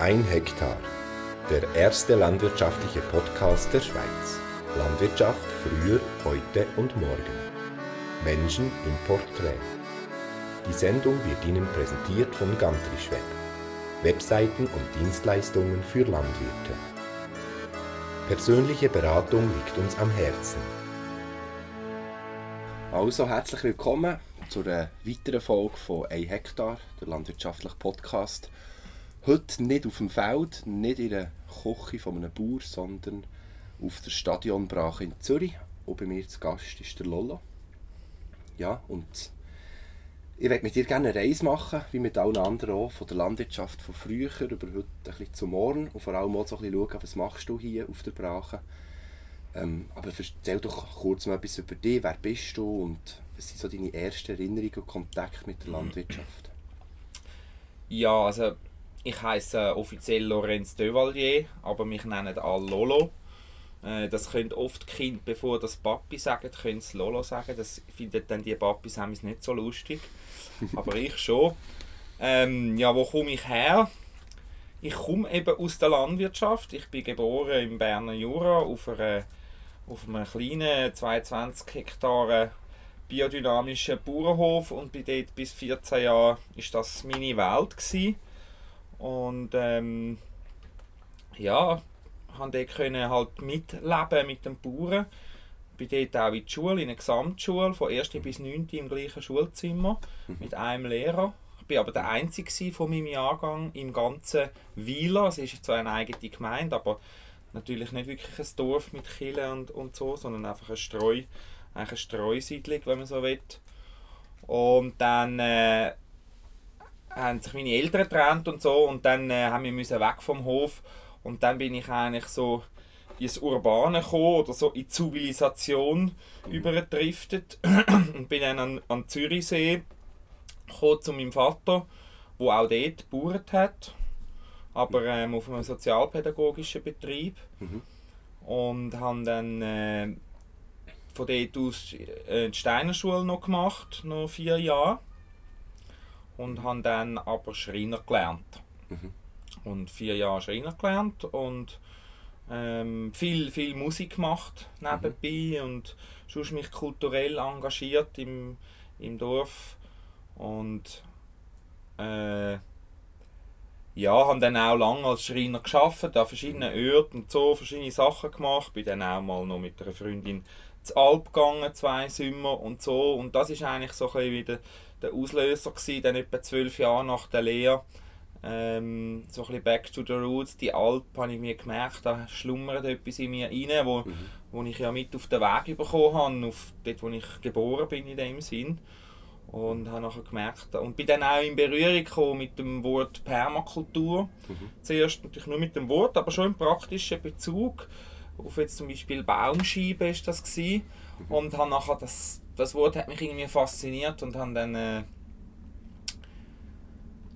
Ein Hektar. Der erste landwirtschaftliche Podcast der Schweiz. Landwirtschaft früher, heute und morgen. Menschen im Porträt. Die Sendung wird Ihnen präsentiert von Gantrischweb. Webseiten und Dienstleistungen für Landwirte. Persönliche Beratung liegt uns am Herzen. Also herzlich willkommen zu einer weiteren Folge von «Ein Hektar», der landwirtschaftliche Podcast. Heute nicht auf dem Feld, nicht in der Küche von einem Bauer, sondern auf der Stadionbrache in Zürich. Und bei mir zu Gast ist der Lolo. Ja, und ich möchte mit dir gerne eine Reise machen, wie mit allen anderen auch, von der Landwirtschaft von früher über heute ein bisschen zum Morgen und vor allem auch so ein bisschen schauen, was machst du hier auf der Brache. Ähm, aber erzähl doch kurz mal etwas über dich, wer bist du und was sind so deine ersten Erinnerungen und Kontakte mit der Landwirtschaft? Ja, also ich heiße offiziell Lorenz Devalier, aber mich nennen alle Lolo. Äh, das können oft Kinder, bevor das Papi sagen, können sie Lolo sagen. Das finden dann die Papis nicht so lustig. Aber ich schon. Ähm, ja, wo komme ich her? Ich komme eben aus der Landwirtschaft. Ich bin geboren im Berner Jura auf, einer, auf einem kleinen 22 Hektar biodynamischen Bauernhof und bin dort bis 14 Jahre ist das meine Welt gewesen. Und ähm, ja, konnte dort können halt mitleben mit den Bauern. Bin dort auch in die Schule, in eine Gesamtschule, von 1. bis 9. im gleichen Schulzimmer, mhm. mit einem Lehrer. Ich war aber der Einzige von meinem Jahrgang im ganzen Wieler. Es ist zwar eine eigene Gemeinde, aber natürlich nicht wirklich ein Dorf mit Kille und, und so, sondern einfach eine, Streu, eine Streusiedlung, wenn man so will. Und dann äh, haben sich meine Eltern getrennt und so und dann äh, haben wir müssen weg vom Hof und dann bin ich eigentlich so ins Urbane gekommen oder so in die Zivilisation mhm. übergedriftet und bin dann an, an Zürichsee gekommen zu meinem Vater, wo auch dort gebaut hat, aber ähm, auf einem sozialpädagogischen Betrieb mhm. und haben dann äh, von dort aus äh, die Steinerschule noch gemacht, noch vier Jahre und habe dann aber Schreiner gelernt. Mhm. Und vier Jahre Schreiner gelernt und ähm, viel, viel Musik gemacht nebenbei mhm. und sonst mich kulturell engagiert im, im Dorf und äh, ja, habe dann auch lange als Schreiner geschafft, an verschiedenen mhm. Orten und so, verschiedene Sachen gemacht. Bin dann auch mal noch mit einer Freundin zu Alp gegangen, zwei Sommer und so. Und das ist eigentlich so ein bisschen wieder der Auslöser gewesen, dann etwa zwölf Jahre nach der Lehre. Ähm, so ein bisschen back to the roots, die Alp, habe ich mir gemerkt, da schlummert etwas in mir rein, wo, mhm. wo ich ja mit auf den Weg bekommen habe, auf dort, wo ich geboren bin in dem Sinn. Und habe nachher gemerkt, und bin dann auch in Berührung gekommen mit dem Wort Permakultur. Mhm. Zuerst natürlich nur mit dem Wort, aber schon im praktischen Bezug. Auf jetzt zum Beispiel Baumscheibe ist das gewesen. Mhm. Und habe nachher das das Wort hat mich irgendwie fasziniert und habe dann äh,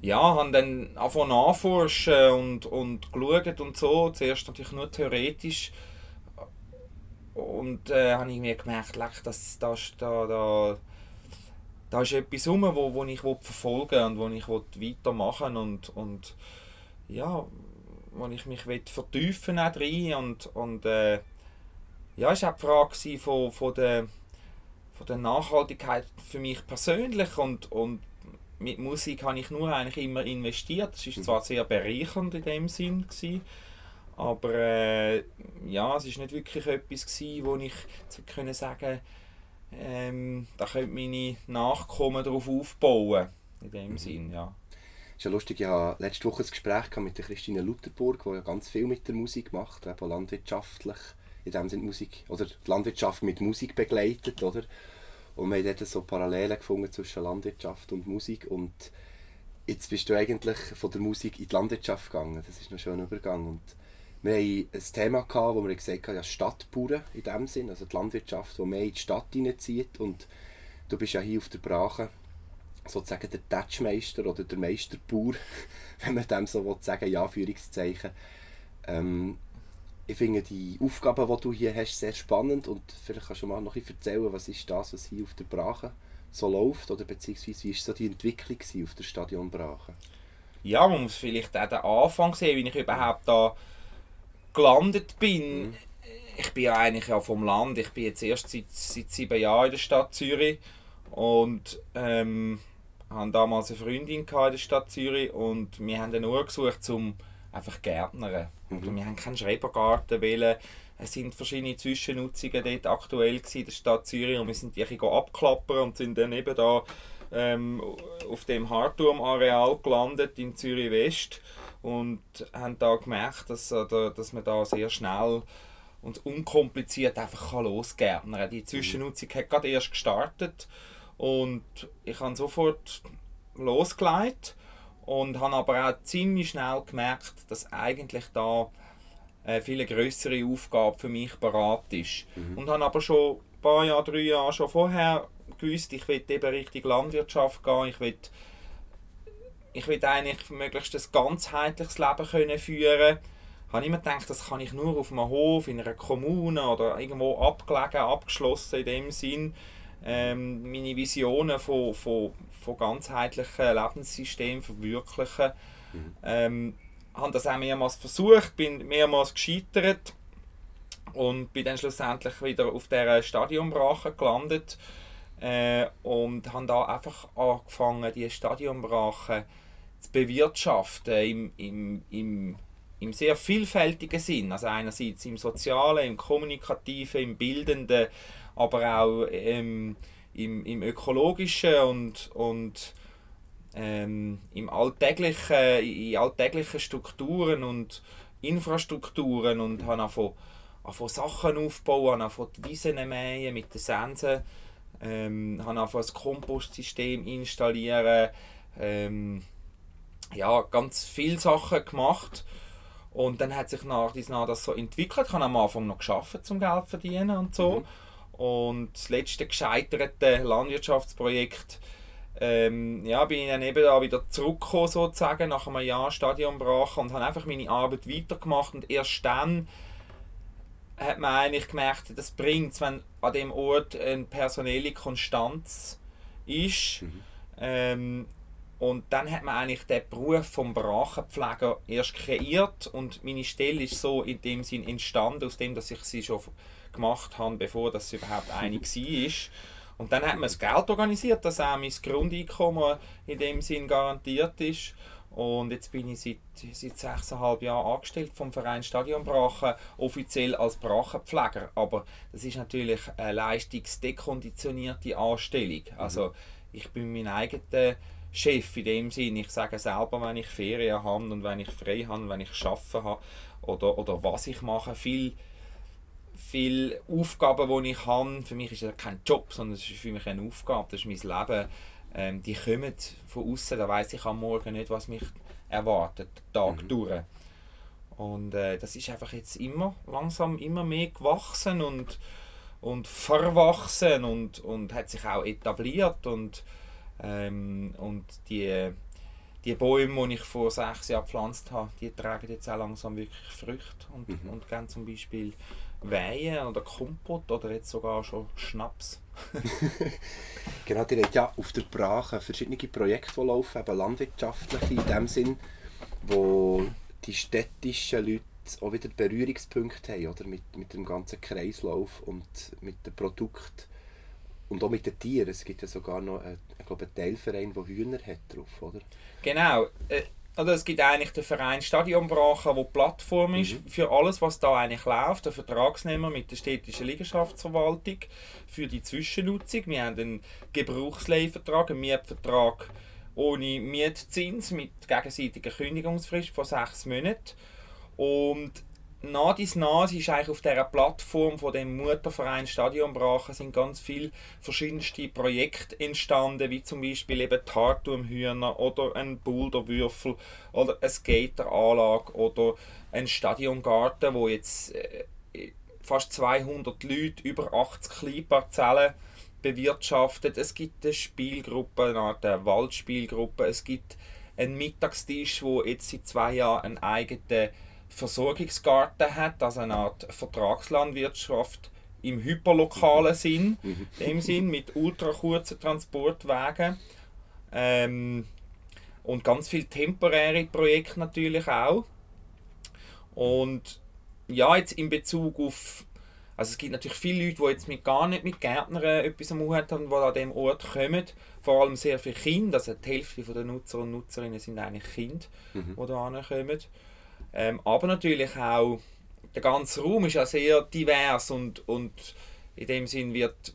ja, haben dann angefangen nachforschen und, und geschaut und so. Zuerst natürlich nur theoretisch. Und äh, habe mir gemerkt, leck, das, das, da, da, da ist etwas rum, wo, wo ich verfolgen und wo ich weitermachen. Und, und ja, wo ich mich vertiefen will und, und äh, ja, es war die Frage von, von der von der Nachhaltigkeit für mich persönlich und, und mit Musik habe ich nur eigentlich immer investiert. Es ist zwar sehr bereichernd in dem Sinn gewesen, aber äh, ja, es ist nicht wirklich etwas gewesen, wo ich können sagen, ähm, da können meine Nachkommen darauf aufbauen. In dem mhm. Sinn, ja. ist ja lustig, ich hatte letzte Woche ein Gespräch mit der Christine Lutherburg, die ja ganz viel mit der Musik macht, eben landwirtschaftlich in dem Sinne Musik, oder die Landwirtschaft mit Musik begleitet, oder? Und wir haben dort so Parallelen gefunden zwischen Landwirtschaft und Musik und jetzt bist du eigentlich von der Musik in die Landwirtschaft gegangen. Das ist ein Übergang. Und wir hatten ein Thema, gehabt, wo wir gesagt haben, ja, Stadtbauern in dem Sinn, also die Landwirtschaft, die mehr in die Stadt hineinzieht. Und du bist ja hier auf der Brache sozusagen der Tatschmeister oder der Meisterbauer, wenn man dem so sagen ja, Führungszeichen. Ähm, ich finde die Aufgaben, die du hier hast, sehr spannend und vielleicht kannst du mal noch ein erzählen, was ist das, was hier auf der Brache so läuft oder beziehungsweise wie ist so die Entwicklung auf der Stadion Brache? ja, man muss vielleicht auch den Anfang sehen, wie ich überhaupt da gelandet bin. Mhm. Ich bin ja eigentlich ja vom Land. Ich bin jetzt erst seit, seit sieben Jahren in der Stadt Zürich und ähm, hatte damals eine Freundin in der Stadt Zürich und wir haben eine Uhr gesucht, um einfach Gärtnern. Mhm. Wir haben keinen Schrebergarten wählen. Es sind verschiedene Zwischennutzungen dort aktuell in der Stadt Zürich und wir sind die abklappern und sind dann eben da ähm, auf dem Hartturm-Areal gelandet in Zürich West und haben da gemerkt, dass, oder, dass man da sehr schnell und unkompliziert einfach losgärtnern kann. Die Zwischennutzung hat gerade erst gestartet und ich habe sofort losgelegt und habe aber auch ziemlich schnell gemerkt, dass eigentlich da eine viel größere Aufgabe für mich bereit ist. Mhm. Und habe aber schon ein paar Jahre, drei Jahre schon vorher gewusst, ich will eben Richtung Landwirtschaft gehen, ich will, ich will eigentlich möglichst ein ganzheitliches Leben können führen habe immer gedacht, das kann ich nur auf einem Hof, in einer Kommune oder irgendwo abgelegen, abgeschlossen in dem Sinn. Ähm, meine Visionen von, von, von ganzheitlichen Lebenssystemen verwirklichen. Mhm. Ähm, habe das auch mehrmals versucht, bin mehrmals gescheitert und bin dann schlussendlich wieder auf der Stadionbrache gelandet äh, und habe da einfach angefangen, die Stadionbrache zu bewirtschaften im, im, im, im sehr vielfältigen Sinn. Also einerseits im Sozialen, im Kommunikativen, im Bildenden, aber auch ähm, im, im Ökologischen und, und ähm, im alltäglichen, in alltäglichen Strukturen und Infrastrukturen und habe angefangen, angefangen Sachen aufbauen, angefangen die Wiesen mähen mit den Sensen ähm, habe einfach ein Kompostsystem installieren, ähm, ja, ganz viele Sachen gemacht. Und dann hat sich nach das so entwickelt. Ich habe am Anfang noch geschafft, zum Geld zu verdienen und so. Mhm. Und das letzte gescheiterte Landwirtschaftsprojekt, ähm, ja, bin ich dann eben da wieder zurückgekommen sozusagen nach einem Jahr Stadionbrache und habe einfach meine Arbeit weitergemacht und erst dann hat man eigentlich gemerkt, das bringt wenn an dem Ort eine personelle Konstanz ist. Mhm. Ähm, und dann hat man eigentlich den Beruf vom Brachenpfleger erst kreiert und meine Stelle ist so in dem Sinn entstanden, aus dem, dass ich sie schon gemacht habe, bevor das überhaupt eine war. Und dann hat man das Geld organisiert, dass auch mein Grundeinkommen in dem Sinn garantiert ist. Und jetzt bin ich seit, seit sechseinhalb Jahren angestellt vom Verein Stadionbrachen, offiziell als Brachenpfleger. Aber das ist natürlich eine leistungsdekonditionierte Anstellung. Mhm. Also ich bin mein eigener Chef in dem Sinne. Ich sage selber, wenn ich Ferien habe und wenn ich frei habe, wenn ich arbeiten habe oder, oder was ich mache. Viel, viele Aufgaben, die ich habe, für mich ist das kein Job, sondern es ist für mich eine Aufgabe, das ist mein Leben ähm, die kommen von außen, da weiß ich am Morgen nicht, was mich erwartet, Tag mhm. durch. Und äh, das ist einfach jetzt immer langsam immer mehr gewachsen und, und verwachsen und, und hat sich auch etabliert und, ähm, und die, die Bäume, die ich vor sechs Jahren gepflanzt habe, die tragen jetzt auch langsam wirklich Früchte und, mhm. und geben zum Beispiel Wein oder Kompott oder jetzt sogar schon Schnaps. genau, die hat ja auf der Brache verschiedene Projekte, die laufen, eben landwirtschaftliche in dem Sinn, wo die städtischen Leute auch wieder Berührungspunkte haben, oder? Mit, mit dem ganzen Kreislauf und mit dem Produkt und auch mit den Tieren. Es gibt ja sogar noch einen, ich glaube, einen Teilverein, der Hühner hat drauf, oder? Genau. Äh, also es gibt eigentlich den Verein Stadionbrache, der Plattform ist mhm. für alles, was da eigentlich läuft. Der Vertragsnehmer mit der städtischen Liegenschaftsverwaltung für die Zwischennutzung. Wir haben einen Gebrauchsleihvertrag, einen Mietvertrag ohne Mietzins mit gegenseitiger Kündigungsfrist von sechs Monaten. Und nach dies nach ist eigentlich auf dieser Plattform von dem Mutterverein Stadionbrachen sind ganz viele verschiedenste Projekte entstanden, wie zum Beispiel eben Tarturmhühner oder ein Boulderwürfel oder eine Skateranlage oder ein Stadiongarten, wo jetzt äh, fast 200 Leute über 80 Kleinparzellen bewirtschaftet. Es gibt eine Spielgruppe, eine Art Waldspielgruppe. Es gibt einen Mittagstisch, wo jetzt seit zwei Jahren einen eigenen Versorgungsgarten hat, also eine Art Vertragslandwirtschaft im hyperlokalen Sinn, mhm. dem Sinn mit ultra kurzen Transportwegen. Ähm, Und ganz viele temporäre Projekte natürlich auch. Und ja, jetzt in Bezug auf also es gibt natürlich viele Leute, die jetzt mit gar nicht mit Gärtnern etwas am Hut haben, die an diesem Ort kommen. Vor allem sehr viele Kinder, also die Hälfte der Nutzer und Nutzerinnen sind eigentlich Kinder, mhm. die da kommen. Ähm, aber natürlich auch, der ganze Raum ist ja sehr divers und, und in dem Sinn wird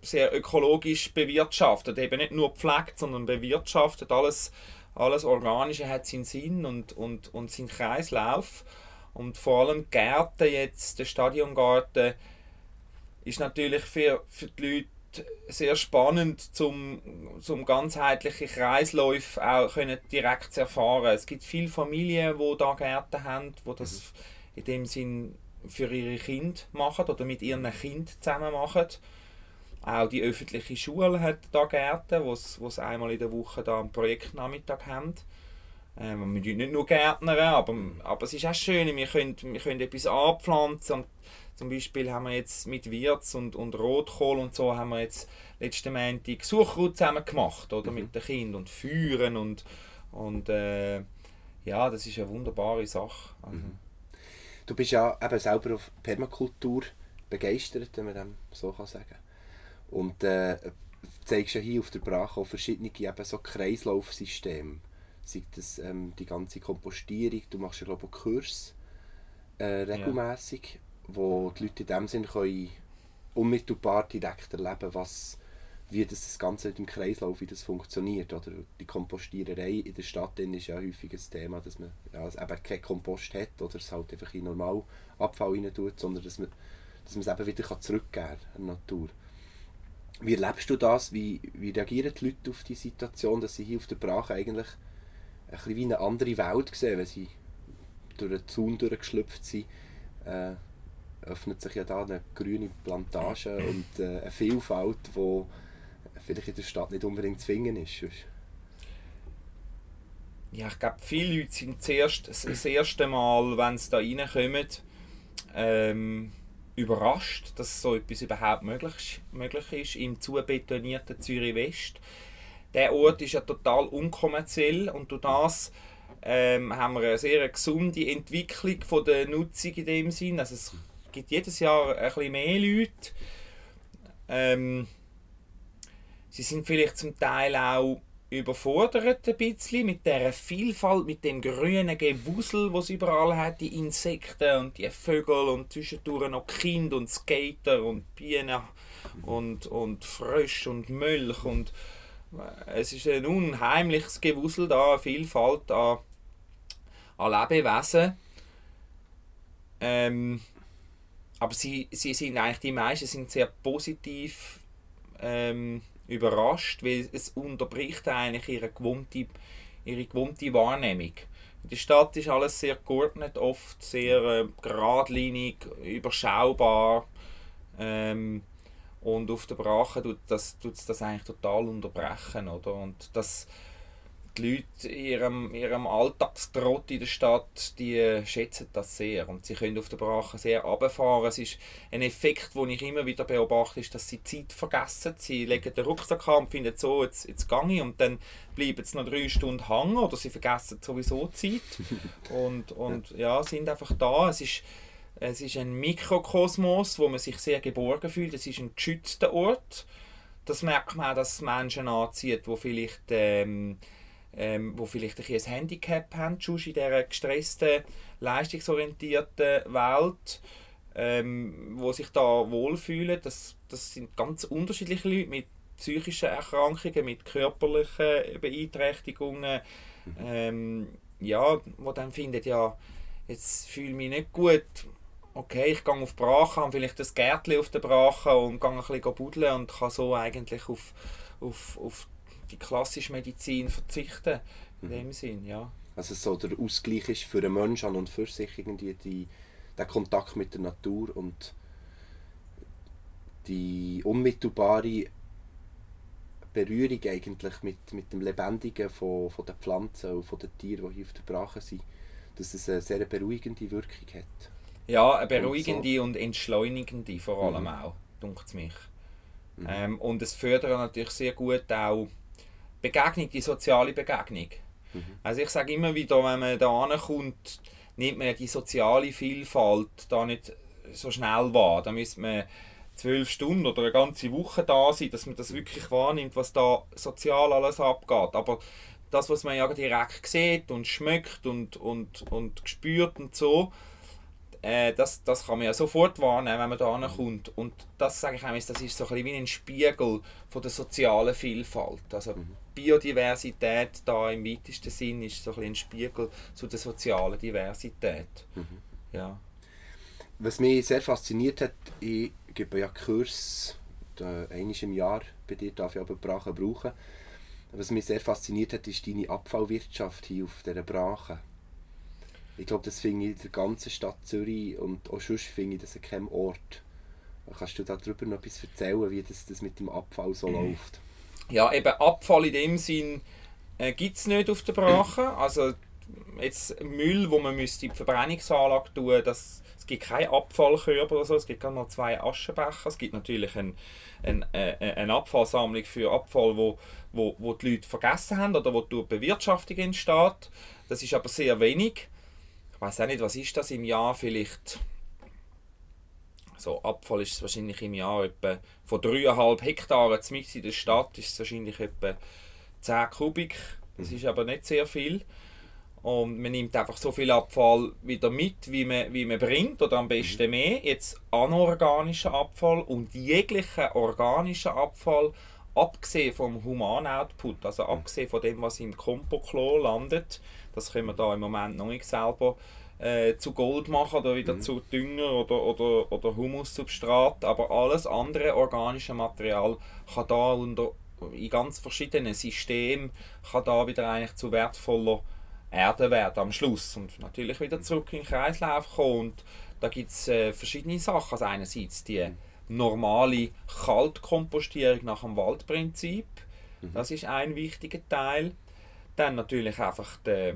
sehr ökologisch bewirtschaftet. Eben nicht nur gepflegt, sondern bewirtschaftet. Alles, alles Organische hat seinen Sinn und, und, und seinen Kreislauf. Und vor allem Gärten jetzt, der Stadiongarten, ist natürlich für, für die Leute sehr spannend, zum, zum ganzheitliche Kreisläufe auch können direkt zu erfahren. Es gibt viele Familien, die da Gärten haben, die das mhm. in dem Sinn für ihre Kinder machen oder mit ihren Kindern zusammen machen. Auch die öffentliche Schule hat da Gärten, wo sie einmal in der Woche da einen Projektnachmittag haben. Ähm, wir tun nicht nur Gärtner, aber, aber es ist auch schön, wir können, wir können etwas anpflanzen. Zum Beispiel haben wir jetzt mit Wirz und, und Rotkohl und so haben wir jetzt letzten Montag Suchrut zusammen gemacht, oder? Mhm. Mit den Kindern und Führen und, und äh, ja, das ist eine wunderbare Sache. Also. Mhm. Du bist ja eben selber auf Permakultur begeistert, wenn man dem so kann sagen Und äh, zeigst ja hier auf der Brache auch verschiedene eben so Kreislaufsysteme sei das ähm, die ganze Kompostierung, du machst ja glaube ich Kurs äh, regelmäßig. Wo die Leute in dem Sinne können unmittelbar direkt erleben, was wie das, das Ganze im Kreislauf wie das funktioniert. Oder die Kompostiererei in der Stadt ist ja häufig ein Thema, dass man ja, eben keinen Kompost hat oder es halt einfach in normal Abfall rein tut, sondern dass man, dass man es eben wieder zurückgeben kann an Natur. Wie erlebst du das? Wie, wie reagieren die Leute auf die Situation, dass sie hier auf der Brache eigentlich ein bisschen wie eine andere Welt gesehen, wenn sie durch den Zaun durchgeschlüpft sind. Äh, öffnet sich ja da eine grüne Plantage und äh, eine Vielfalt, die vielleicht in der Stadt nicht unbedingt zu finden ist. Ja, ich glaube, viele Leute sind zuerst, das erste Mal, wenn sie da reinkommen, ähm, überrascht, dass so etwas überhaupt möglich, möglich ist im zu betonierten Zürich West der Ort ist ja total unkommerziell und durch das ähm, haben wir eine sehr gesunde Entwicklung von der Nutzung in dem Sinn. Also es gibt jedes Jahr ein bisschen mehr Leute. Ähm, sie sind vielleicht zum Teil auch überfordert ein bisschen mit der Vielfalt, mit dem grünen Gewusel, was überall hat, die Insekten und die Vögel und zwischendurch noch Kinder und Skater und Bienen und, und Frösche und Milch und es ist ein unheimliches Gewusel da, eine Vielfalt an, an Lebewesen. Ähm, aber sie, sie sind eigentlich, die meisten sind sehr positiv ähm, überrascht, weil es unterbricht eigentlich ihre gewohnte, ihre gewohnte Wahrnehmung. In der Stadt ist alles sehr geordnet, oft sehr äh, geradlinig, überschaubar. Ähm, und auf der Brache tut das, tut's das eigentlich total unterbrechen. Oder? Und das, die Leute in ihrem, ihrem Alltagstrott in der Stadt, die schätzen das sehr. Und sie können auf der Brache sehr runterfahren. Es ist ein Effekt, den ich immer wieder beobachte, ist, dass sie Zeit vergessen. Sie legen den Rucksack an und finden so, jetzt, jetzt gehe ich. Und dann bleiben sie noch drei Stunden hängen oder sie vergessen sowieso Zeit. und, und ja, sind einfach da. Es ist, es ist ein Mikrokosmos, wo man sich sehr geborgen fühlt. Es ist ein geschützter Ort. Das merkt man auch, dass es Menschen anzieht, die vielleicht, ähm, ähm, wo vielleicht ein, ein Handicap haben, in dieser gestressten, leistungsorientierten Welt, ähm, wo sich da wohlfühlen. Das, das sind ganz unterschiedliche Leute mit psychischen Erkrankungen, mit körperlichen Beeinträchtigungen. Mhm. Ähm, ja, wo dann findet ja, jetzt fühle ich mich nicht gut okay, ich gehe auf die Brache, habe vielleicht das Gärtchen auf der Brache und gehe ein bisschen buddeln und kann so eigentlich auf, auf, auf die klassische Medizin verzichten. In mhm. dem Sinn, ja. Also so der Ausgleich ist für einen Menschen an und für sich irgendwie die, der Kontakt mit der Natur und die unmittelbare Berührung eigentlich mit, mit dem Lebendigen von, von den Pflanzen und von den Tieren, die hier auf der Brache sind, dass es eine sehr beruhigende Wirkung hat. Ja, eine beruhigende und, so. und entschleunigende vor allem mhm. auch, denkt es mich. Mhm. Ähm, und es fördert natürlich sehr gut auch Begegnung, die soziale Begegnung. Mhm. Also ich sage immer wieder, wenn man da ankommt, nimmt man die soziale Vielfalt da nicht so schnell wahr. Da müsste man zwölf Stunden oder eine ganze Woche da sein, dass man das wirklich wahrnimmt, was da sozial alles abgeht. Aber das, was man ja direkt sieht und schmeckt und, und, und spürt und so, äh, das, das kann man ja sofort wahrnehmen, wenn man da ankommt. Und das sage ich auch, das ist so ein bisschen wie ein Spiegel von der sozialen Vielfalt. Also mhm. Biodiversität da im weitesten Sinn ist so ein, ein Spiegel zu der sozialen Diversität. Mhm. Ja. Was mich sehr fasziniert hat, ich gebe ja Kurs einmal im Jahr bei dir darf ich aber Brache brauchen. Was mich sehr fasziniert hat, ist deine Abfallwirtschaft hier auf dieser Brache. Ich glaube, das finde ich in der ganzen Stadt Zürich und auch sonst finde ich das an keinem Ort. Kannst du darüber noch etwas erzählen, wie das, das mit dem Abfall so mhm. läuft? Ja, eben Abfall in dem Sinn äh, gibt es nicht auf der Brache. Also jetzt Müll, wo man müsste in die Verbrennungsanlage tun, das, es gibt keine Abfallkörper oder so, es gibt gerade noch zwei Aschenbecher. Es gibt natürlich ein, ein, äh, eine Abfallsammlung für Abfall, wo, wo, wo die Leute vergessen haben oder wo durch Bewirtschaftung entsteht. Das ist aber sehr wenig ich weiß auch nicht, was ist das im Jahr vielleicht. So, Abfall ist es wahrscheinlich im Jahr etwa von 3,5 Hektaren mitten in der Stadt ist es wahrscheinlich etwa 10 Kubik. Das ist aber nicht sehr viel. Und man nimmt einfach so viel Abfall wieder mit, wie man, wie man bringt, oder am besten mhm. mehr. Jetzt anorganischer Abfall und jeglicher organischer Abfall, abgesehen vom Human-Output, also mhm. abgesehen von dem, was im Kompoklo landet, das können wir da im Moment noch nicht selber äh, zu Gold machen oder wieder mhm. zu Dünger oder, oder, oder Humussubstrat. Aber alles andere organische Material kann da unter, in ganz verschiedenen Systemen kann da wieder eigentlich zu wertvoller Erde werden am Schluss und natürlich wieder zurück in den Kreislauf kommen. Und da gibt es äh, verschiedene Sachen. Also einerseits die normale Kaltkompostierung nach dem Waldprinzip. Mhm. Das ist ein wichtiger Teil. Dann natürlich einfach die,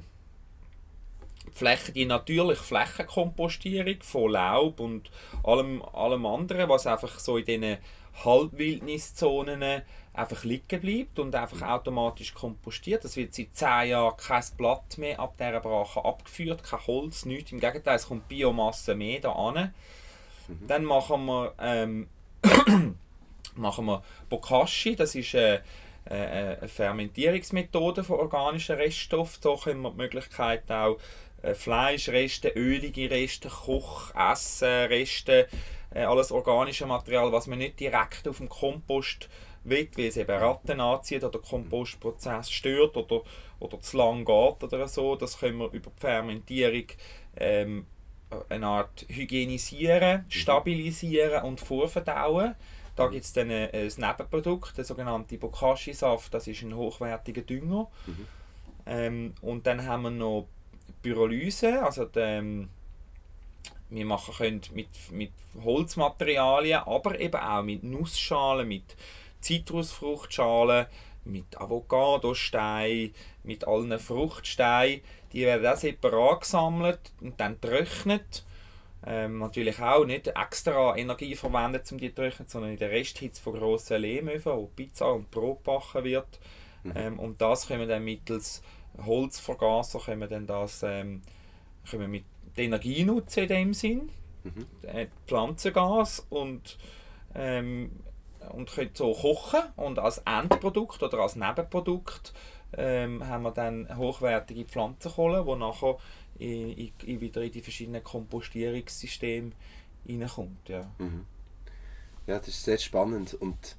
Fläche, die natürliche Flächenkompostierung von Laub und allem, allem anderen, was einfach so in diesen Halbwildniszonen einfach liegen bleibt und einfach automatisch kompostiert. Das wird seit 10 Jahren kein Blatt mehr ab dieser Brache abgeführt, kein Holz, nichts. Im Gegenteil, es kommt Biomasse mehr da an. Mhm. Dann machen wir, ähm, machen wir Bokashi, das ist äh, äh, eine Fermentierungsmethode von organischen Reststoffen. So können wir die Möglichkeit auch Fleischreste, ölige Reste, Koch, Essen, Reste, äh, alles organische Material, was man nicht direkt auf dem Kompost will, weil es eben Ratten anzieht oder der Kompostprozess stört oder, oder zu lang geht oder so. Das können wir über die Fermentierung ähm, eine Art hygienisieren, mhm. stabilisieren und vorverdauen. Da gibt es dann ein, ein Nebenprodukt, der sogenannte Bokashi-Saft, das ist ein hochwertiger Dünger. Mhm. Ähm, und dann haben wir noch Pyrolyse, also die, ähm, wir machen können mit, mit Holzmaterialien, aber eben auch mit Nussschalen, mit Zitrusfruchtschalen, mit Avocadosteinen, mit allen Fruchtsteinen. Die werden auch separat gesammelt und dann getrocknet. Ähm, natürlich auch nicht extra Energie verwendet, um die zu trocknen, sondern in der Resthitze von grossen Lehmöfen, wo Pizza und Brot gebacken wird. Mhm. Ähm, und das können wir dann mittels Holzvergaser können wir dann das ähm, können wir mit die Energie nutzen in dem Sinn, mhm. Äh, Pflanzengas und ähm, und können so kochen und als Endprodukt oder als Nebenprodukt ähm, haben wir dann hochwertige Pflanzenkohle, die nachher in, in, wieder in die verschiedenen Kompostierungssysteme reinkommt. Ja. Mhm. ja, das ist sehr spannend und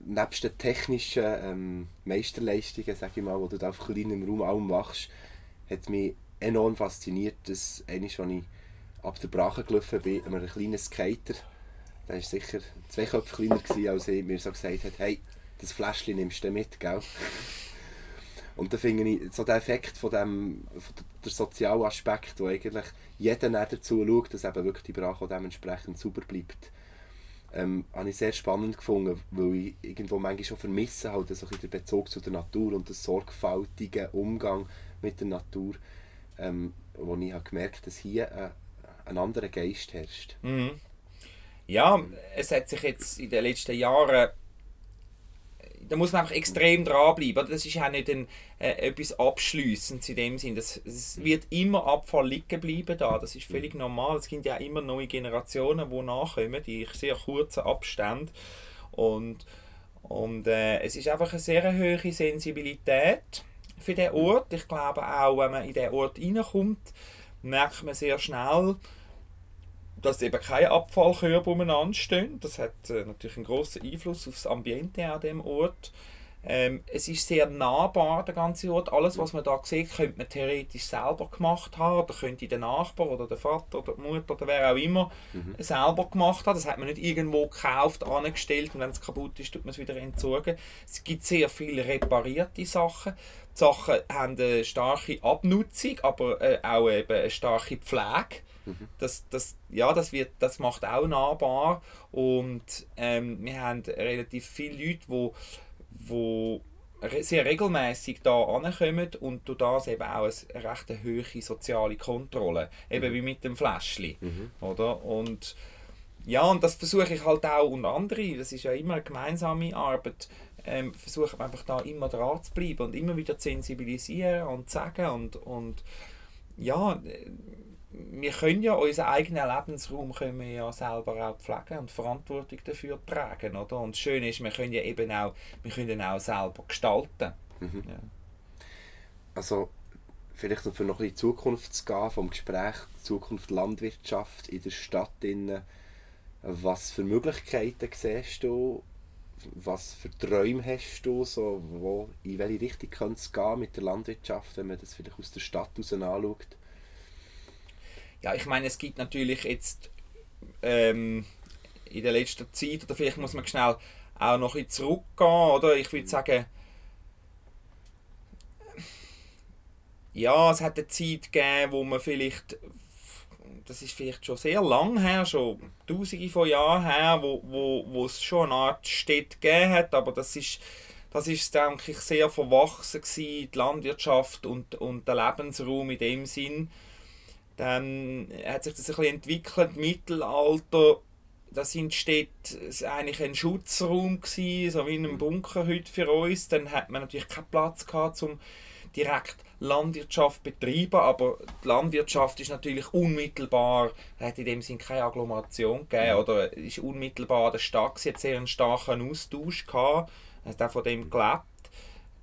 nebst den technischen ähm, Meisterleistungen, sag ich mal, die du da auf kleinem Raum auch machst, hat mich enorm fasziniert, dass einmal, als ich ab der Brache gelaufen bin, einem kleinen Skater, der war sicher zwei Köpfe kleiner als ich, mir so gesagt hat, hey, das Fläschchen nimmst du mit, gell? Und da finde ich so den Effekt von dem, von der sozialen Aspekt, wo eigentlich jeder dazu schaut, dass eben wirklich die Brache dementsprechend sauber bleibt, ähm, habe ich sehr spannend gefunden, weil ich irgendwo manchmal schon vermisse halt so den Bezug zu der Natur und den sorgfältigen Umgang mit der Natur, ähm, wo ich habe gemerkt dass hier äh, ein anderer Geist herrscht. Mhm. Ja, es hat sich jetzt in den letzten Jahren da muss man einfach extrem dranbleiben. Das ist auch nicht ein, äh, etwas Abschließendes in dem Sinn. Es wird immer Abfall liegen bleiben da. Das ist völlig normal. Es gibt ja immer neue Generationen, die nachkommen, die sehr kurzen Abständen. Und, und äh, es ist einfach eine sehr hohe Sensibilität für den Ort. Ich glaube auch, wenn man in den Ort reinkommt, merkt man sehr schnell, dass eben keine Abfallkörbe umeinander stehen. Das hat äh, natürlich einen großen Einfluss auf das Ambiente an dem Ort. Ähm, es ist sehr nahbar, der ganze Ort. Alles, was man da sieht, könnte man theoretisch selber gemacht haben. Oder könnte der Nachbar oder der Vater oder die Mutter oder wer auch immer mhm. selber gemacht haben. Das hat man nicht irgendwo gekauft, angestellt und wenn es kaputt ist, tut man es wieder entsorgen. Es gibt sehr viele reparierte Sachen. Die Sachen haben eine starke Abnutzung, aber äh, auch eben eine starke Pflege. Mhm. Das, das, ja, das, wird, das macht auch nahbar und ähm, wir haben relativ viele Leute, die wo sehr regelmäßig da ankommen und durch das eben auch eine recht hohe soziale Kontrolle, eben mhm. wie mit dem Fläschchen, mhm. oder? Und ja, und das versuche ich halt auch und andere, das ist ja immer eine gemeinsame Arbeit, ähm, versuche einfach da immer dran zu bleiben und immer wieder zu sensibilisieren und zu sagen und, und ja, wir können ja unseren eigenen Lebensraum können wir ja selber auch pflegen und Verantwortung dafür tragen, oder? Und das Schöne ist, wir können ja eben auch, wir können auch selber gestalten. Mhm. Ja. Also vielleicht noch für noch in die Zukunft zu gehen, vom Gespräch Zukunft Landwirtschaft in der Stadt. Innen. Was für Möglichkeiten siehst du? Was für Träume hast du? So, wo, in welche Richtung könnte es gehen mit der Landwirtschaft, wenn man das vielleicht aus der Stadt heraus anschaut? Ja, ich meine, es gibt natürlich jetzt ähm, in der letzten Zeit, oder vielleicht muss man schnell auch noch ein zurückgehen, oder? Ich würde sagen, ja, es hat eine Zeit gegeben, wo man vielleicht, das ist vielleicht schon sehr lang her, schon tausende von Jahren her, wo, wo, wo es schon eine Art Städte gegeben hat, aber das ist, das ist, denke ich, sehr verwachsen gewesen, die Landwirtschaft und, und der Lebensraum in dem Sinn. Dann hat sich das ein bisschen entwickelt, Mittelalter, da sind Städte eigentlich ein Schutzraum gewesen, so wie in einem Bunker heute für uns. Dann hat man natürlich keinen Platz gehabt, um direkt Landwirtschaft betreiben, aber die Landwirtschaft ist natürlich unmittelbar, hat in dem Sinne keine Agglomeration gegeben, oder ist unmittelbar an der Stadt, sie hat sehr einen starken Austausch gehabt, hat auch von dem gelebt.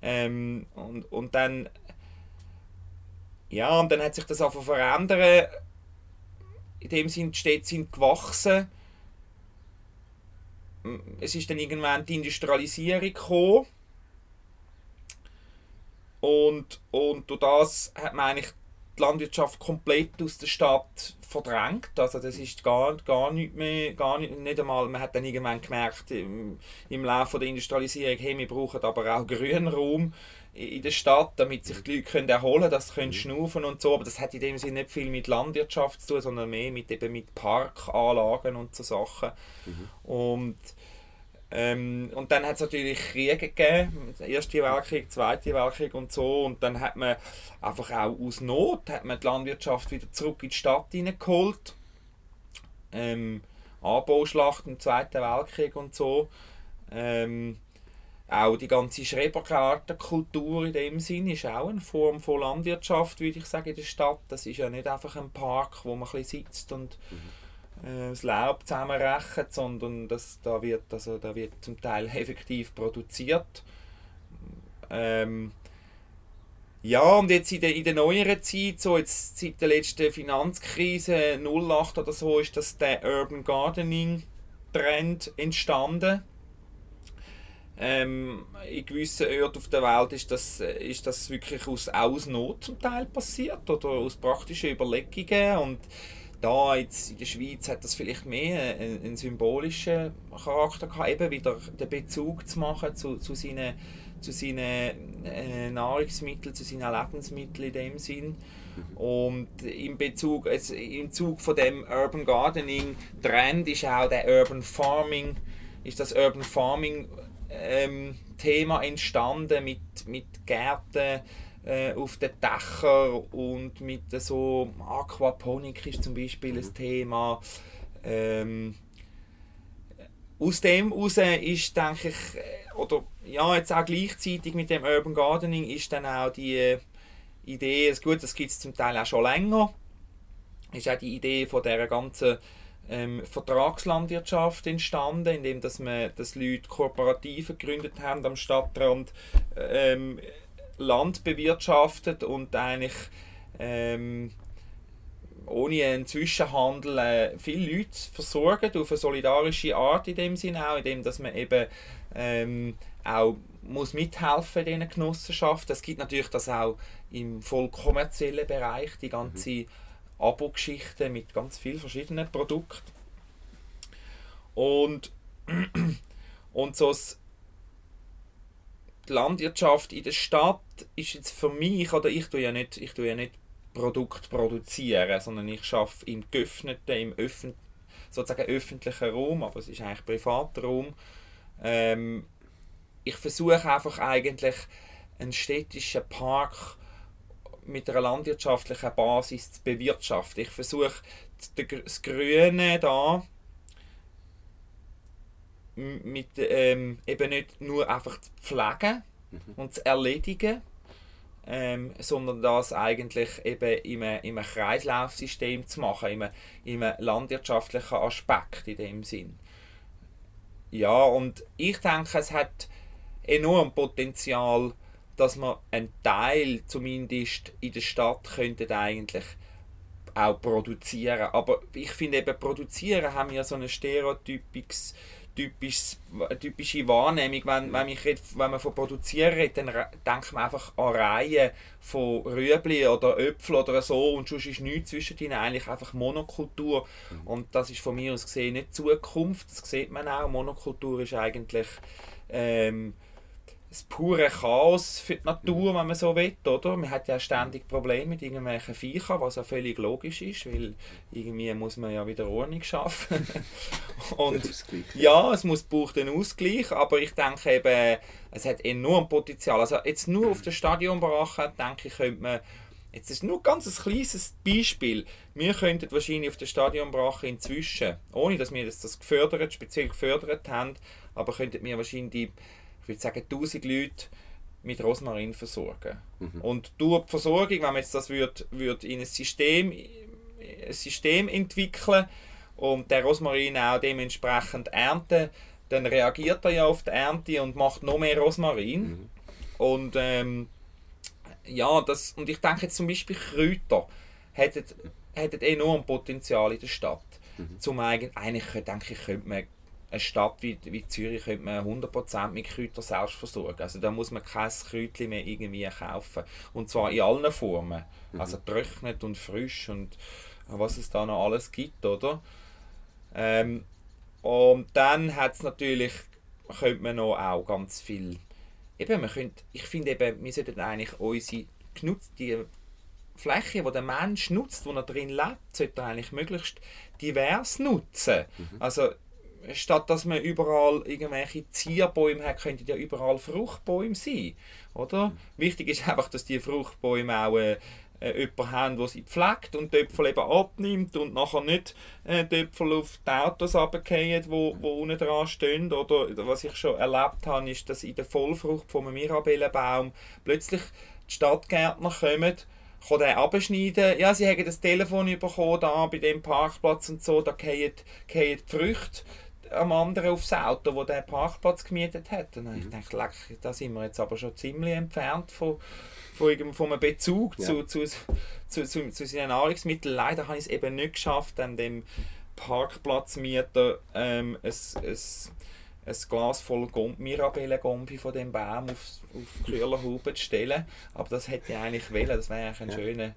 Ähm, und, und dann ja, und dann hat sich das einfach verändern. In dem Sinne, die Städte sind gewachsen. Es ist dann irgendwann die Industrialisierung gekommen. Und, und durch das hat man eigentlich die Landwirtschaft komplett aus der Stadt verdrängt. Also das ist gar, gar nicht mehr, gar nicht, nicht einmal, man hat dann irgendwann gemerkt im, im Laufe der Industrialisierung, hey, wir brauchen aber auch Grünraum in der Stadt, damit sich die Leute können erholen können, dass sie können mhm. schnaufen und so. Aber das hat in dem Sinne nicht viel mit Landwirtschaft zu tun, sondern mehr mit, eben mit Parkanlagen und so Sachen. Mhm. Und, ähm, und dann hat es natürlich Kriege gegeben, Erste Weltkrieg, Zweite Weltkrieg und so. Und dann hat man einfach auch aus Not hat man die Landwirtschaft wieder zurück in die Stadt hineingeholt. Ähm, Anbauschlacht im Zweiten Weltkrieg und so. Ähm, auch die ganze Schrebergartenkultur in dem Sinn ist auch eine Form von Landwirtschaft, würde ich sagen, in der Stadt. Das ist ja nicht einfach ein Park, wo man ein bisschen sitzt und mhm. äh, das Laub zusammenrechnet, sondern das, da, wird, also, da wird zum Teil effektiv produziert. Ähm, ja, und jetzt in der, in der neueren Zeit, so jetzt seit der letzten Finanzkrise 08 oder so, ist das der Urban Gardening Trend entstanden ähm, in gewissen Orten auf der Welt ist das, ist das wirklich aus, aus Not zum Teil passiert oder aus praktischen Überlegungen und da jetzt in der Schweiz hat das vielleicht mehr einen, einen symbolischen Charakter gehabt, eben wieder den Bezug zu machen zu, zu seinen, zu seinen äh, Nahrungsmitteln, zu seinen Lebensmitteln in dem Sinn. Und im Bezug, also im Zug von dem Urban Gardening Trend ist auch der Urban Farming, ist das Urban Farming ähm, Thema entstanden mit, mit Gärten äh, auf den Dächern und mit so Aquaponik ist zum Beispiel mhm. ein Thema. Ähm, aus dem heraus ist, denke ich, oder ja, jetzt auch gleichzeitig mit dem Urban Gardening ist dann auch die Idee, gut, das gibt es zum Teil auch schon länger, ist auch die Idee von der ganzen ähm, Vertragslandwirtschaft entstanden, indem dass man, dass Leute Kooperative gegründet haben am Stadtrand, ähm, Land bewirtschaftet und eigentlich ähm, ohne einen Zwischenhandel äh, viele Leute versorgen auf eine solidarische Art in dem Sinne auch, indem dass man eben ähm, auch muss mithelfen in diesen Genossenschaften. Es gibt natürlich das auch im voll kommerziellen Bereich, die ganze mhm. Abo-Geschichte mit ganz vielen verschiedenen Produkten. Und, und so die Landwirtschaft in der Stadt ist jetzt für mich, oder ich tue ja nicht, ich tue ja nicht Produkt produzieren, sondern ich schaffe im geöffneten, im öffn sozusagen öffentlichen Raum, aber es ist eigentlich privater Raum. Ähm, ich versuche einfach eigentlich einen städtischen Park mit einer landwirtschaftlichen Basis zu bewirtschaften. Ich versuche das Grüne da mit, ähm, eben nicht nur einfach zu pflegen mhm. und zu erledigen, ähm, sondern das eigentlich eben in einem, in einem Kreislaufsystem zu machen, in einem, in einem landwirtschaftlichen Aspekt in dem Sinn. Ja, und ich denke, es hat enorm Potenzial, dass man einen Teil zumindest in der Stadt könnte eigentlich auch produzieren. Aber ich finde eben, produzieren haben ja so ein stereotypisches typisch, typische Wahrnehmung. Wenn, wenn, ich red, wenn man von produzieren redet, dann denkt man einfach an Reihen von Rüebli oder Äpfel oder so und sonst ist nichts zwischen ihnen, eigentlich einfach Monokultur. Mhm. Und das ist von mir aus gesehen nicht Zukunft, das sieht man auch. Monokultur ist eigentlich ähm, das pure Chaos für die Natur, wenn man so will, oder? Man hat ja ständig Probleme mit irgendwelchen Viechern, was ja völlig logisch ist, weil irgendwie muss man ja wieder Ordnung schaffen. Und ja, es muss, braucht einen Ausgleich, aber ich denke eben, es hat enorm Potenzial. Also jetzt nur auf den Stadionbrachen, denke ich, könnte man Jetzt ist nur ein ganz kleines Beispiel. Wir könnten wahrscheinlich auf der Stadionbrache inzwischen, ohne dass wir das, das gefördert, speziell gefördert haben, aber könnten wir wahrscheinlich ich würde sagen, 1000 Leute mit Rosmarin versorgen. Mhm. Und durch die Versorgung, wenn man jetzt das würde, würde in ein System, ein System entwickeln und der Rosmarin auch dementsprechend ernten, dann reagiert er ja auf die Ernte und macht noch mehr Rosmarin. Mhm. Und ähm, ja, das, und ich denke jetzt zum Beispiel Kräuter hätten, hätten enorm Potenzial in der Stadt. Mhm. Zum eigentlich, eigentlich denke ich, könnte man eine Stadt wie, wie Zürich könnte man 100% mit Kräutern selbst versorgen. Also da muss man kein Kräutchen mehr irgendwie kaufen. Und zwar in allen Formen. Mhm. Also trocknet und frisch und was es da noch alles gibt, oder? Ähm, und dann hat es natürlich, könnte man noch auch ganz viel, eben, man könnte, ich finde eben, wir sollten eigentlich unsere genutzt, die Fläche, die der Mensch nutzt, wo er drin lebt, sollte er eigentlich möglichst divers nutzen. Mhm. Also statt dass man überall irgendwelche Zierbäume hat, könnten ja überall Fruchtbäume sein. Oder? Mhm. Wichtig ist einfach, dass die Fruchtbäume auch äh, äh, jemanden haben, der sie pflegt und die Äpfel eben abnimmt und nachher nicht äh, die Äpfel auf die Autos runterfallen, wo, wo unten dran stehen. Oder was ich schon erlebt habe, ist, dass in der Vollfrucht vom Mirabellenbaum plötzlich die Stadtgärtner kommen kann den abschneiden. Ja, sie haben das Telefon bekommen, da bei dem Parkplatz und so, da fallen die Früchte am anderen aufs Auto, wo der Parkplatz gemietet hat. Und mhm. ich dachte, leck, da sind wir jetzt aber schon ziemlich entfernt von, von, von einem Bezug ja. zu, zu, zu, zu, zu seinen Nahrungsmitteln. Leider habe ich es eben nicht geschafft, an dem Parkplatzmieter ähm, ein, ein, ein Glas voll Mirabelle-Gombi von dem Baum auf, auf Kühlerhaube zu stellen. Aber das hätte ich eigentlich wollen, das wäre eigentlich ein ja. schöner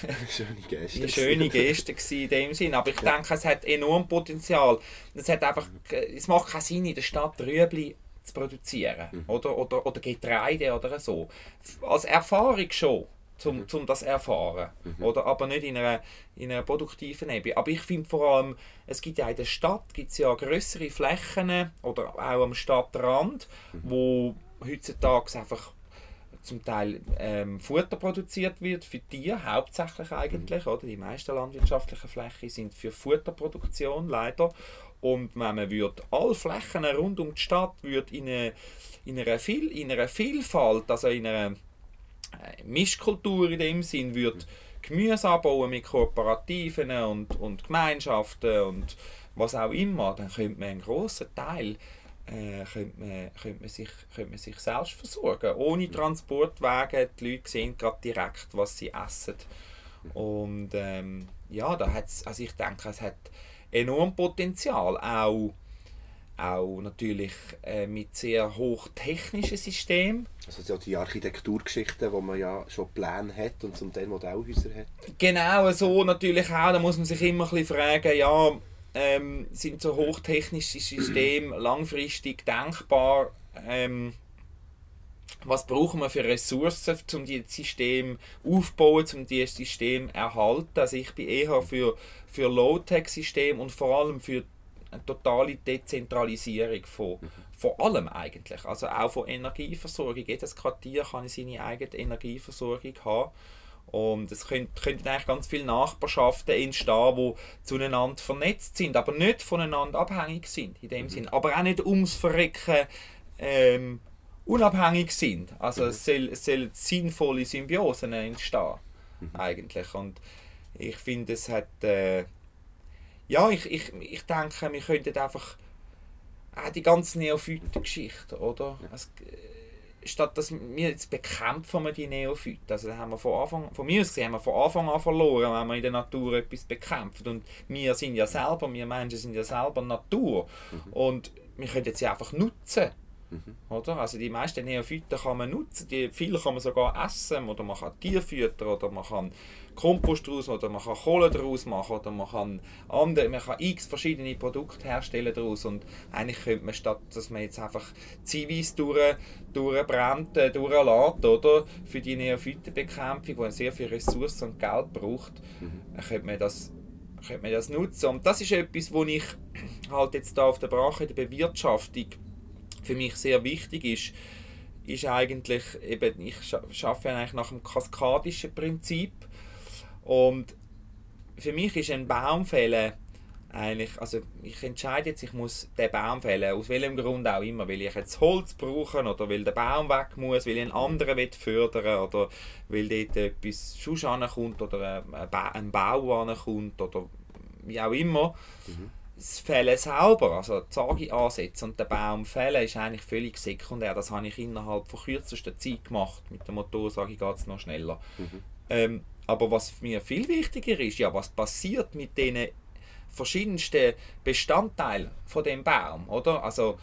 schöne Geste. Eine schöne Geste in dem Sinn. Aber ich ja. denke, es hat enorm Potenzial. Es, hat einfach, es macht keinen Sinn, in der Stadt Rüebli zu produzieren. Mhm. Oder, oder, oder Getreide oder so. Als Erfahrung schon. Um, mhm. um das erfahren. Mhm. Oder, aber nicht in einer, in einer produktiven Ebene. Aber ich finde vor allem, es gibt ja in der Stadt gibt's ja größere Flächen oder auch am Stadtrand, mhm. wo heutzutage einfach zum Teil ähm, Futter produziert wird für Tiere, hauptsächlich eigentlich. Mhm. Oder? Die meisten landwirtschaftlichen Flächen sind für Futterproduktion leider. Und wenn man würde alle Flächen rund um die Stadt würde in, eine, in, einer Viel, in einer Vielfalt, also in einer äh, Mischkultur in dem Sinn, würde Gemüse anbauen mit Kooperativen und, und Gemeinschaften und was auch immer, dann könnte man einen grossen Teil äh, könnte, man, könnte, man sich, könnte man sich selbst versorgen. Ohne Transportwege, die Leute sehen gerade direkt, was sie essen. Und ähm, ja, da hat's, also ich denke, es hat enorm Potenzial, auch, auch natürlich äh, mit sehr hochtechnischen Systemen. Also ja, die Architekturgeschichten, wo man ja schon Pläne hat und zum Teil Modellhäuser hat. Genau, so natürlich auch. Da muss man sich immer ein bisschen fragen, ja, ähm, sind so hochtechnische Systeme langfristig denkbar? Ähm, was brauchen wir für Ressourcen, um dieses System aufzubauen, um dieses System zu erhalten? Also ich bin eher für, für Low-Tech-Systeme und vor allem für eine totale Dezentralisierung von, von allem eigentlich. Also auch von Energieversorgung. Jedes Quartier kann seine eigene Energieversorgung haben. Und es könnten, eigentlich ganz viele Nachbarschaften entstehen, die zueinander vernetzt sind, aber nicht voneinander abhängig sind in dem mhm. Sinn. Aber auch nicht ums Verrecken ähm, unabhängig sind. Also mhm. es, soll, es soll sinnvolle Symbiosen entstehen mhm. eigentlich. Und ich finde, es hat... Äh, ja, ich, ich, ich denke, wir könnten einfach auch die ganze Neophyten-Geschichte, oder? Ja. Es, statt dass wir jetzt bekämpfen wir die Neophyten. Also haben wir von Anfang, von mir aus gesehen, haben wir von Anfang an verloren, wenn man in der Natur etwas bekämpft. Und wir sind ja selber, wir Menschen sind ja selber Natur. Mhm. Und wir können sie einfach nutzen. Mhm. Oder? Also die meisten Neophyten kann man nutzen, die, viele kann man sogar essen oder man kann Tier füttern oder man kann Kompost daraus oder man kann Kohle daraus machen oder man kann andere, man kann x verschiedene Produkte herstellen daraus und eigentlich könnte man statt, dass man jetzt einfach Zivis durch, durchbrennt, äh, durchlässt, oder, für die Neophytenbekämpfung, die sehr viel Ressourcen und Geld braucht, mhm. könnte man das könnte man das nutzen. Und das ist etwas, wo ich halt jetzt da auf der Brache der Bewirtschaftung für mich sehr wichtig ist, ist eigentlich eben, ich arbeite eigentlich nach dem kaskadischen Prinzip. Und für mich ist ein Baum fällen eigentlich, also ich entscheide jetzt, ich muss den Baum fällen, aus welchem Grund auch immer, weil ich jetzt Holz brauche oder weil der Baum weg muss, weil ich einen anderen will fördern oder weil dort etwas Schuss ankommt oder ein Bau ankommt oder wie auch immer. Mhm das Fällen selber, also die Sage ansetzen und den Baum fällen, ist eigentlich völlig sekundär. Das habe ich innerhalb von kürzester Zeit gemacht. Mit der Motorsage geht es noch schneller. Mhm. Ähm, aber was mir viel wichtiger ist, ja, was passiert mit den verschiedensten Bestandteilen von dem Baum, oder? Also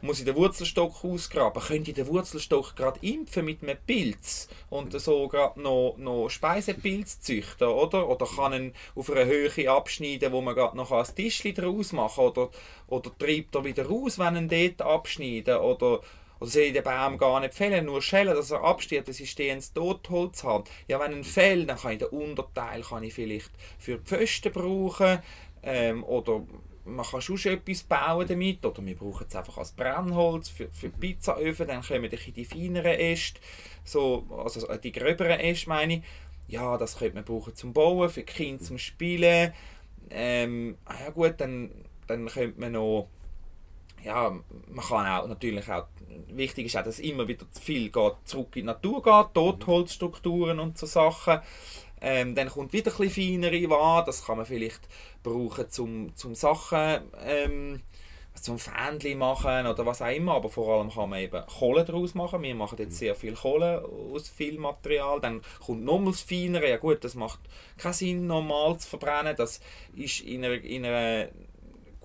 muss ich den Wurzelstock ausgraben, könnte ich den Wurzelstock gerade impfen mit einem Pilz und so gerade noch, noch Speisepilz züchten, oder? Oder kann ihn auf einer Höhe abschneiden, wo man gerade noch ein Tischchen daraus machen oder, oder treibt er wieder raus, wenn ihn dort abschneiden oder oder soll ich den Baum gar nicht fällen, nur schälen, dass er abstirbt, dass ich stehendes Totholz habe. Ja, wenn ein fällt, dann kann ich den Unterteil kann ich vielleicht für Pfosten brauchen ähm, oder man kann schon etwas bauen damit oder wir brauchen es einfach als Brennholz für, für Pizzaöfen, dann kommen die feineren Äste, so, also die gröberen Äste meine ich. Ja, das könnte man brauchen zum Bauen, für Kinder zum Spielen. Ähm, ah ja gut, dann, dann könnte man noch ja, man kann auch natürlich auch, wichtig ist auch, dass immer wieder viel geht, zurück in die Natur geht, Totholzstrukturen und so Sachen. Ähm, dann kommt wieder ein bisschen feinere Ware, das kann man vielleicht brauchen zum, zum Sachen, ähm, zum Fähnchen machen oder was auch immer, aber vor allem kann man eben Kohle daraus machen. Wir machen jetzt sehr viel Kohle aus viel Material. Dann kommt nochmals feinere. Ja gut, das macht keinen Sinn, normal zu verbrennen. Das ist in einer, in einer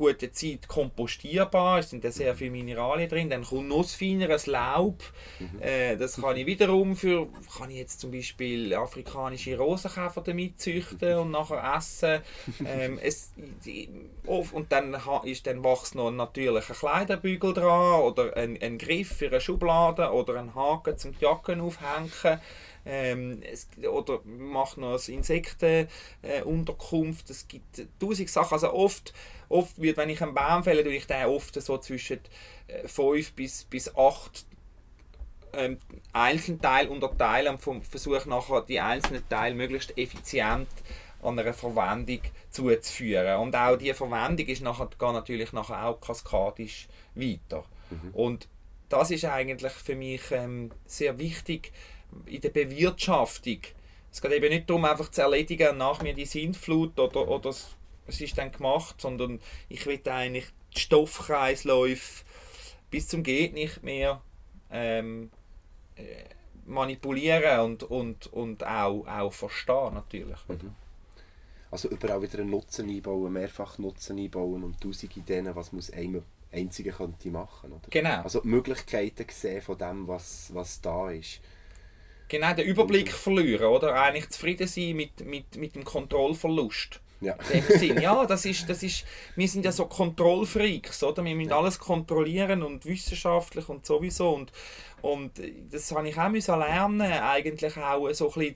gute Zeit kompostierbar, es sind da sehr viele Mineralien drin, dann kommt nussfeineres Laub, mhm. äh, das kann ich wiederum für, kann ich jetzt zum Beispiel afrikanische Rosenkäfer damit züchten und nachher essen. Ähm, es, und dann ist dann wächst noch ein natürlicher Kleiderbügel dran oder ein, ein Griff für eine Schublade oder ein Haken zum Jacken aufhängen. Ähm, es, oder macht noch eine Insektenunterkunft. Äh, es gibt tausend Sachen. Also oft, oft wird, wenn ich einen Baum fälle, tue ich den oft so zwischen 5 äh, bis, bis 8 ähm, einzelnen Teile unterteilen und versuche nachher die einzelnen Teile möglichst effizient an einer Verwendung zuzuführen. Und auch diese Verwendung ist nachher, geht natürlich nachher auch kaskadisch weiter. Mhm. Und das ist eigentlich für mich ähm, sehr wichtig in der Bewirtschaftung. Es geht eben nicht darum, einfach zu erledigen, nach mir die Sintflut oder, oder es ist dann gemacht, sondern ich will eigentlich die Stoffkreisläufe bis zum geht nicht mehr ähm, äh, manipulieren und, und, und auch, auch verstehen natürlich. Mhm. Also überall wieder einen Nutzen einbauen, mehrfach Nutzen einbauen und tausend Ideen, was muss einem Einzige könnte machen. Oder? Genau. Also die Möglichkeiten sehen von dem, was, was da ist. Genau, den Überblick verlieren, oder? Eigentlich zufrieden sein mit, mit, mit dem Kontrollverlust. Ja. Ja, das ist, das ist, wir sind ja so Kontrollfreaks, oder? Wir müssen ja. alles kontrollieren und wissenschaftlich und sowieso. Und, und das habe ich auch müssen lernen, eigentlich auch so ein bisschen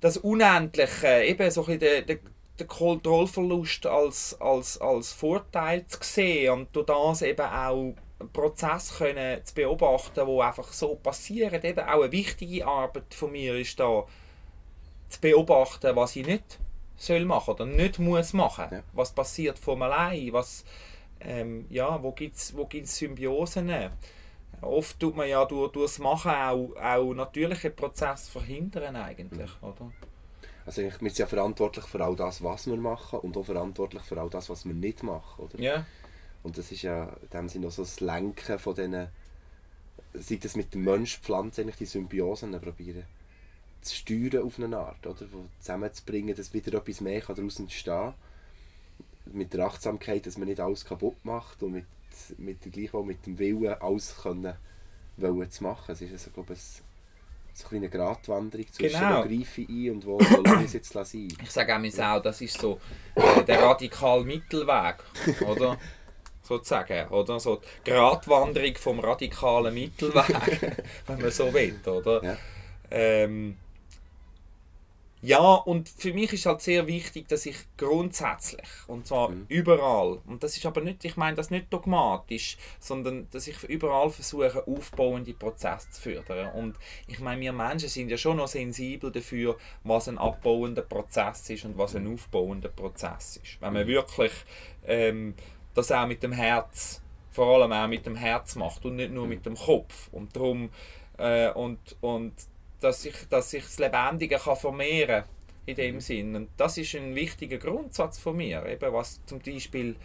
das Unendliche, eben so ein bisschen der, den Kontrollverlust als, als, als Vorteil zu sehen und durch das eben auch einen Prozess können zu beobachten, wo einfach so passiert. Eben auch eine wichtige Arbeit von mir ist da, zu beobachten, was ich nicht soll machen oder nicht muss machen. Ja. Was passiert von allein, was, ähm, ja, wo gibt es wo gibt's Symbiosen. Oft tut man ja durch, durch das Machen auch, auch natürliche Prozesse verhindern eigentlich, mhm. oder? Also wir sind ja verantwortlich für all das, was wir machen und auch verantwortlich für all das, was wir nicht machen, oder? Ja. Und das ist ja in dem Sinne auch so das Lenken von diesen, sei das mit dem Mensch, Pflanze, eigentlich die Symbiosen probieren zu steuern auf eine Art, oder? Wo zusammenzubringen, dass wieder etwas mehr daraus entstehen kann. Mit der Achtsamkeit, dass man nicht alles kaputt macht und mit, mit gleichwohl mit dem Willen alles können, wollen zu machen. Es ist also, glaube ich, so eine Gratwanderung zwischen genau. wo greife ich ein und wo lasse ich es jetzt sein. Ich sage auch, das ist so äh, der radikale Mittelweg, oder? sozusagen, oder? So die Gratwanderung vom radikalen Mittelweg, wenn man so will, oder? Ja. Ähm, ja, und für mich ist halt sehr wichtig, dass ich grundsätzlich, und zwar mhm. überall, und das ist aber nicht, ich meine das nicht dogmatisch, sondern dass ich überall versuche, aufbauende Prozesse zu fördern. Und ich meine, wir Menschen sind ja schon noch sensibel dafür, was ein abbauender Prozess ist und was ein aufbauender Prozess ist. Wenn man mhm. wirklich ähm, das auch mit dem Herz, vor allem auch mit dem Herz macht und nicht nur mhm. mit dem Kopf. Und darum, äh, und, und dass sich, dass sich das Lebendige kann vermehren in dem mhm. Sinn. Und das ist ein wichtiger Grundsatz von mir. Eben was zum Beispiel,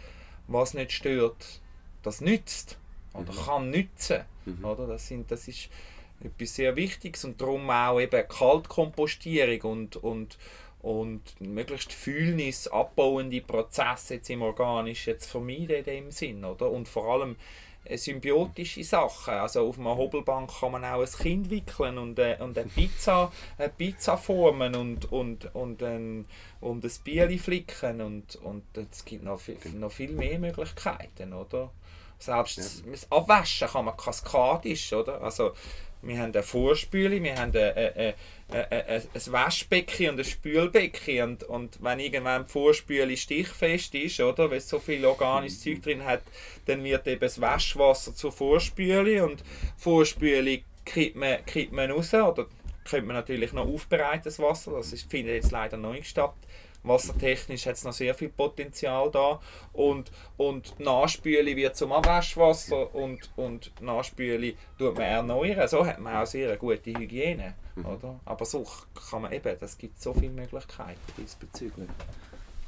was nicht stört, das nützt oder mhm. kann nützen. Mhm. Oder? Das, sind, das ist etwas sehr Wichtiges und darum auch eben Kaltkompostierung und, und, und möglichst Fühlnis abbauende Prozesse jetzt im Organischen zu vermeiden in dem Sinn. Oder? Und vor allem symbiotische Sachen. Also auf einer Hobelbank kann man auch ein Kind wickeln und, äh, und eine, Pizza, eine Pizza formen und, und, und, ein, und ein Bier flicken und, und es gibt noch viel, noch viel mehr Möglichkeiten, oder? Selbst ja. das Abwaschen kann man kaskadisch, oder? Also wir haben eine Vorspüle, wir haben eine, eine, eine, ein Waschbecken und ein Spülbecken. Und, und wenn irgendwann die Vorspüle stichfest ist, oder, weil es so viel organisches Zeug drin hat, dann wird eben das Waschwasser zur Vorspüle und Vorspüle kriegt man, kriegt man raus. Oder könnte man natürlich noch aufbereitetes Wasser, das ist, findet jetzt leider noch nicht statt. Wassertechnisch hat es noch sehr viel Potenzial da. Und, und Nachspüle wird zum Abwaschwasser und, und Nachspüle tut man erneuern. So hat man auch sehr gute Hygiene. Mhm. Oder? Aber so kann man eben, es gibt so viele Möglichkeiten diesbezüglich.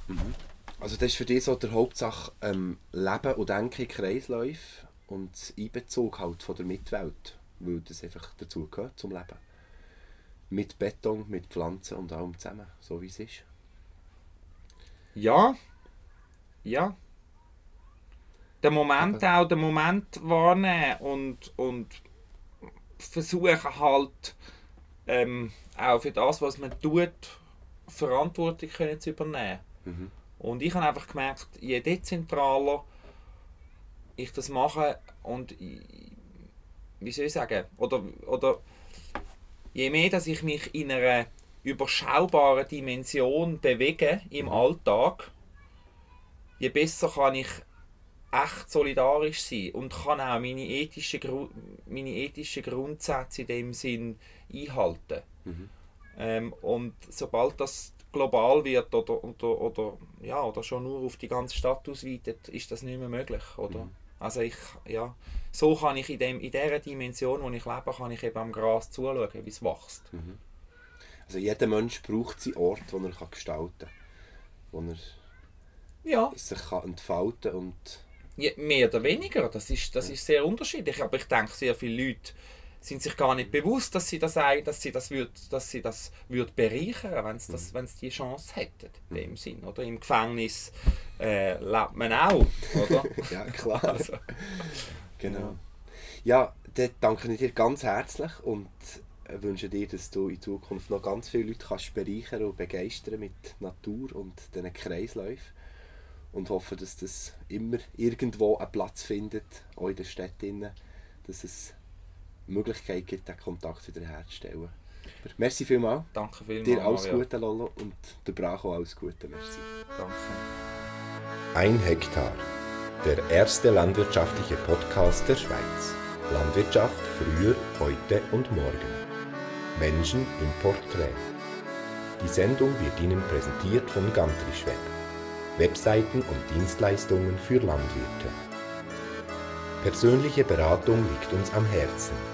Mhm. Also das ist für dich so der Hauptsache ähm, Leben und Denken in Kreisläufen und Einbezug halt von der Mitwelt, weil das einfach dazu gehört zum Leben. Mit Beton, mit Pflanzen und allem zusammen, so wie es ist. Ja. Ja. Den Moment Aber auch, den Moment wahrnehmen und, und versuchen halt ähm, auch für das, was man tut, Verantwortung können zu übernehmen. Mhm. Und ich habe einfach gemerkt, je dezentraler ich das mache und wie soll ich sagen, oder, oder je mehr, dass ich mich in einer überschaubaren Dimension bewegen im mhm. Alltag, je besser kann ich echt solidarisch sein und kann auch meine ethischen, Gru meine ethischen Grundsätze in dem Sinn einhalten. Mhm. Ähm, und sobald das global wird oder, oder, oder, ja, oder schon nur auf die ganze Stadt ausweitet, ist das nicht mehr möglich. Oder? Mhm. Also ich, ja, so kann ich in, dem, in dieser Dimension, wo ich lebe, kann ich eben am Gras zuschauen, wie es wächst. Mhm. Also jeder Mensch braucht seinen Ort, wo er kann gestalten kann. Wo er Ja, sich kann entfalten kann und ja, mehr oder weniger, das ist, das ist sehr unterschiedlich. Aber ich denke, sehr viele Leute sind sich gar nicht bewusst, dass sie das, dass sie das, würd, dass sie das würd bereichern wenn sie, das, wenn sie die Chance hätten. In dem Sinn. Oder? Im Gefängnis äh, lebt man auch. Oder? ja, klar. also, Genau. Ja, dann danke ich dir ganz herzlich und wünsche dir, dass du in Zukunft noch ganz viele Leute kannst bereichern und begeistern mit Natur und diesen Kreisläufen. Und hoffe, dass das immer irgendwo einen Platz findet, auch in der Stadt, drin, dass es Möglichkeit gibt, den Kontakt wieder herzustellen. Aber merci vielmals. danke vielmals. Dir alles Mario. Gute, Lolo, und der Bracho alles Gute. Merci. Danke. Ein Hektar. Der erste landwirtschaftliche Podcast der Schweiz. Landwirtschaft früher, heute und morgen. Menschen im Porträt. Die Sendung wird Ihnen präsentiert von Gantrischweb. Webseiten und Dienstleistungen für Landwirte. Persönliche Beratung liegt uns am Herzen.